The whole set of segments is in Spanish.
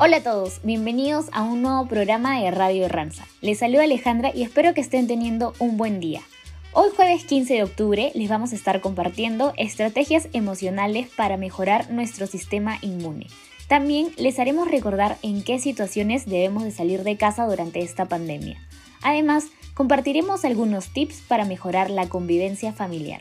Hola a todos, bienvenidos a un nuevo programa de Radio Ranza. Les saluda Alejandra y espero que estén teniendo un buen día. Hoy jueves 15 de octubre les vamos a estar compartiendo estrategias emocionales para mejorar nuestro sistema inmune. También les haremos recordar en qué situaciones debemos de salir de casa durante esta pandemia. Además, compartiremos algunos tips para mejorar la convivencia familiar.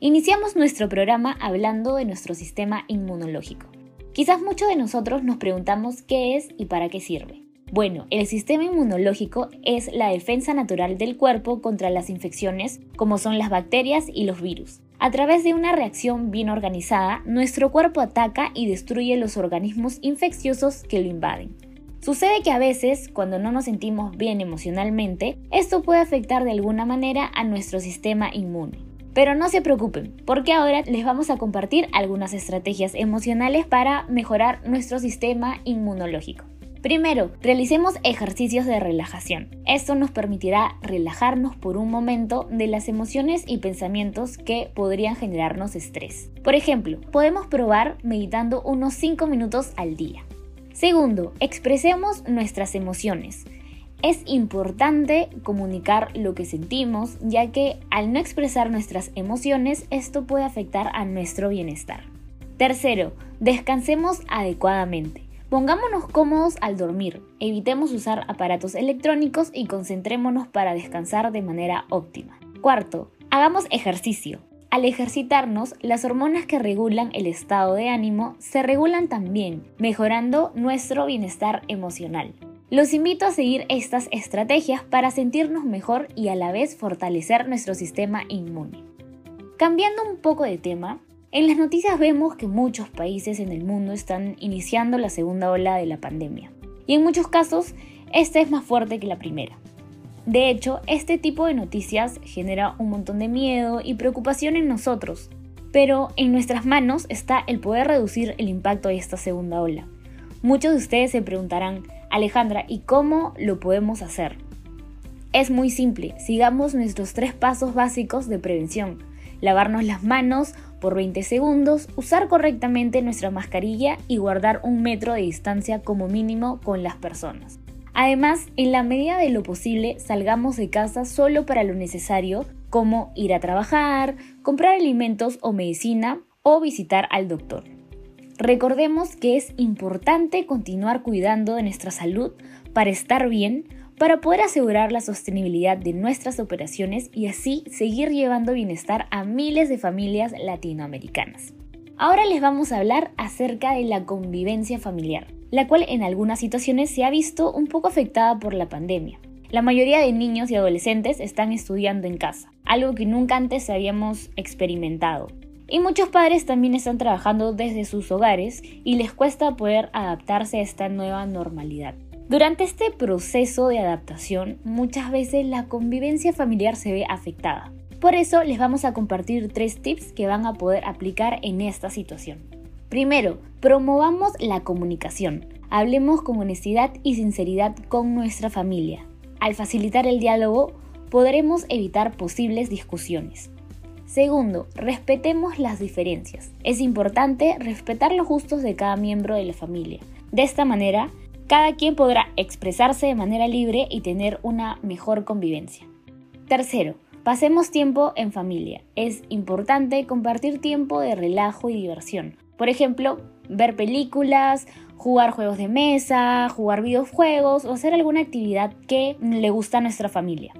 Iniciamos nuestro programa hablando de nuestro sistema inmunológico. Quizás muchos de nosotros nos preguntamos qué es y para qué sirve. Bueno, el sistema inmunológico es la defensa natural del cuerpo contra las infecciones como son las bacterias y los virus. A través de una reacción bien organizada, nuestro cuerpo ataca y destruye los organismos infecciosos que lo invaden. Sucede que a veces, cuando no nos sentimos bien emocionalmente, esto puede afectar de alguna manera a nuestro sistema inmune. Pero no se preocupen, porque ahora les vamos a compartir algunas estrategias emocionales para mejorar nuestro sistema inmunológico. Primero, realicemos ejercicios de relajación. Esto nos permitirá relajarnos por un momento de las emociones y pensamientos que podrían generarnos estrés. Por ejemplo, podemos probar meditando unos 5 minutos al día. Segundo, expresemos nuestras emociones. Es importante comunicar lo que sentimos, ya que al no expresar nuestras emociones, esto puede afectar a nuestro bienestar. Tercero, descansemos adecuadamente. Pongámonos cómodos al dormir, evitemos usar aparatos electrónicos y concentrémonos para descansar de manera óptima. Cuarto, hagamos ejercicio. Al ejercitarnos, las hormonas que regulan el estado de ánimo se regulan también, mejorando nuestro bienestar emocional. Los invito a seguir estas estrategias para sentirnos mejor y a la vez fortalecer nuestro sistema inmune. Cambiando un poco de tema, en las noticias vemos que muchos países en el mundo están iniciando la segunda ola de la pandemia. Y en muchos casos, esta es más fuerte que la primera. De hecho, este tipo de noticias genera un montón de miedo y preocupación en nosotros, pero en nuestras manos está el poder reducir el impacto de esta segunda ola. Muchos de ustedes se preguntarán, Alejandra, ¿y cómo lo podemos hacer? Es muy simple, sigamos nuestros tres pasos básicos de prevención. Lavarnos las manos por 20 segundos, usar correctamente nuestra mascarilla y guardar un metro de distancia como mínimo con las personas. Además, en la medida de lo posible, salgamos de casa solo para lo necesario, como ir a trabajar, comprar alimentos o medicina o visitar al doctor. Recordemos que es importante continuar cuidando de nuestra salud para estar bien, para poder asegurar la sostenibilidad de nuestras operaciones y así seguir llevando bienestar a miles de familias latinoamericanas. Ahora les vamos a hablar acerca de la convivencia familiar, la cual en algunas situaciones se ha visto un poco afectada por la pandemia. La mayoría de niños y adolescentes están estudiando en casa, algo que nunca antes habíamos experimentado. Y muchos padres también están trabajando desde sus hogares y les cuesta poder adaptarse a esta nueva normalidad. Durante este proceso de adaptación, muchas veces la convivencia familiar se ve afectada. Por eso les vamos a compartir tres tips que van a poder aplicar en esta situación. Primero, promovamos la comunicación. Hablemos con honestidad y sinceridad con nuestra familia. Al facilitar el diálogo, podremos evitar posibles discusiones. Segundo, respetemos las diferencias. Es importante respetar los gustos de cada miembro de la familia. De esta manera, cada quien podrá expresarse de manera libre y tener una mejor convivencia. Tercero, pasemos tiempo en familia. Es importante compartir tiempo de relajo y diversión. Por ejemplo, ver películas, jugar juegos de mesa, jugar videojuegos o hacer alguna actividad que le gusta a nuestra familia.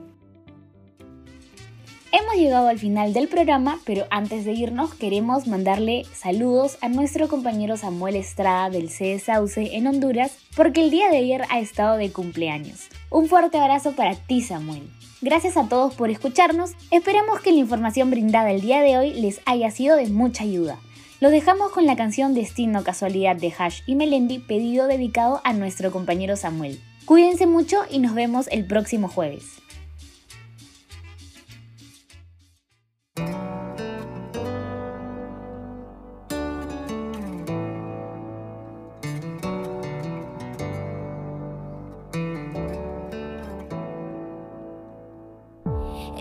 Hemos llegado al final del programa, pero antes de irnos queremos mandarle saludos a nuestro compañero Samuel Estrada del C Sauce en Honduras, porque el día de ayer ha estado de cumpleaños. Un fuerte abrazo para ti, Samuel. Gracias a todos por escucharnos. Esperamos que la información brindada el día de hoy les haya sido de mucha ayuda. Lo dejamos con la canción Destino Casualidad de Hash y Melendi, pedido dedicado a nuestro compañero Samuel. Cuídense mucho y nos vemos el próximo jueves.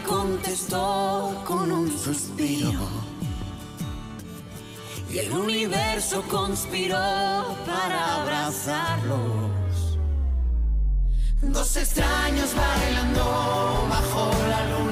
Contestó con un suspiro. Y el universo conspiró para abrazarlos. Dos extraños bailando bajo la luna.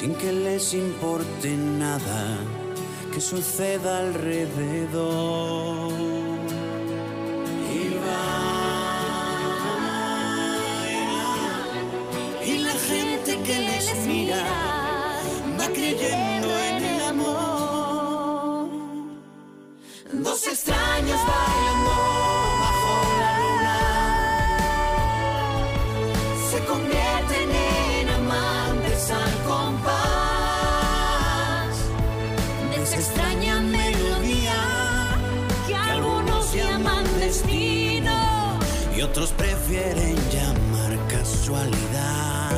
Sin que les importe nada que suceda alrededor. Y bailan y la gente que les mira va creyendo otros prefieren llamar casualidad.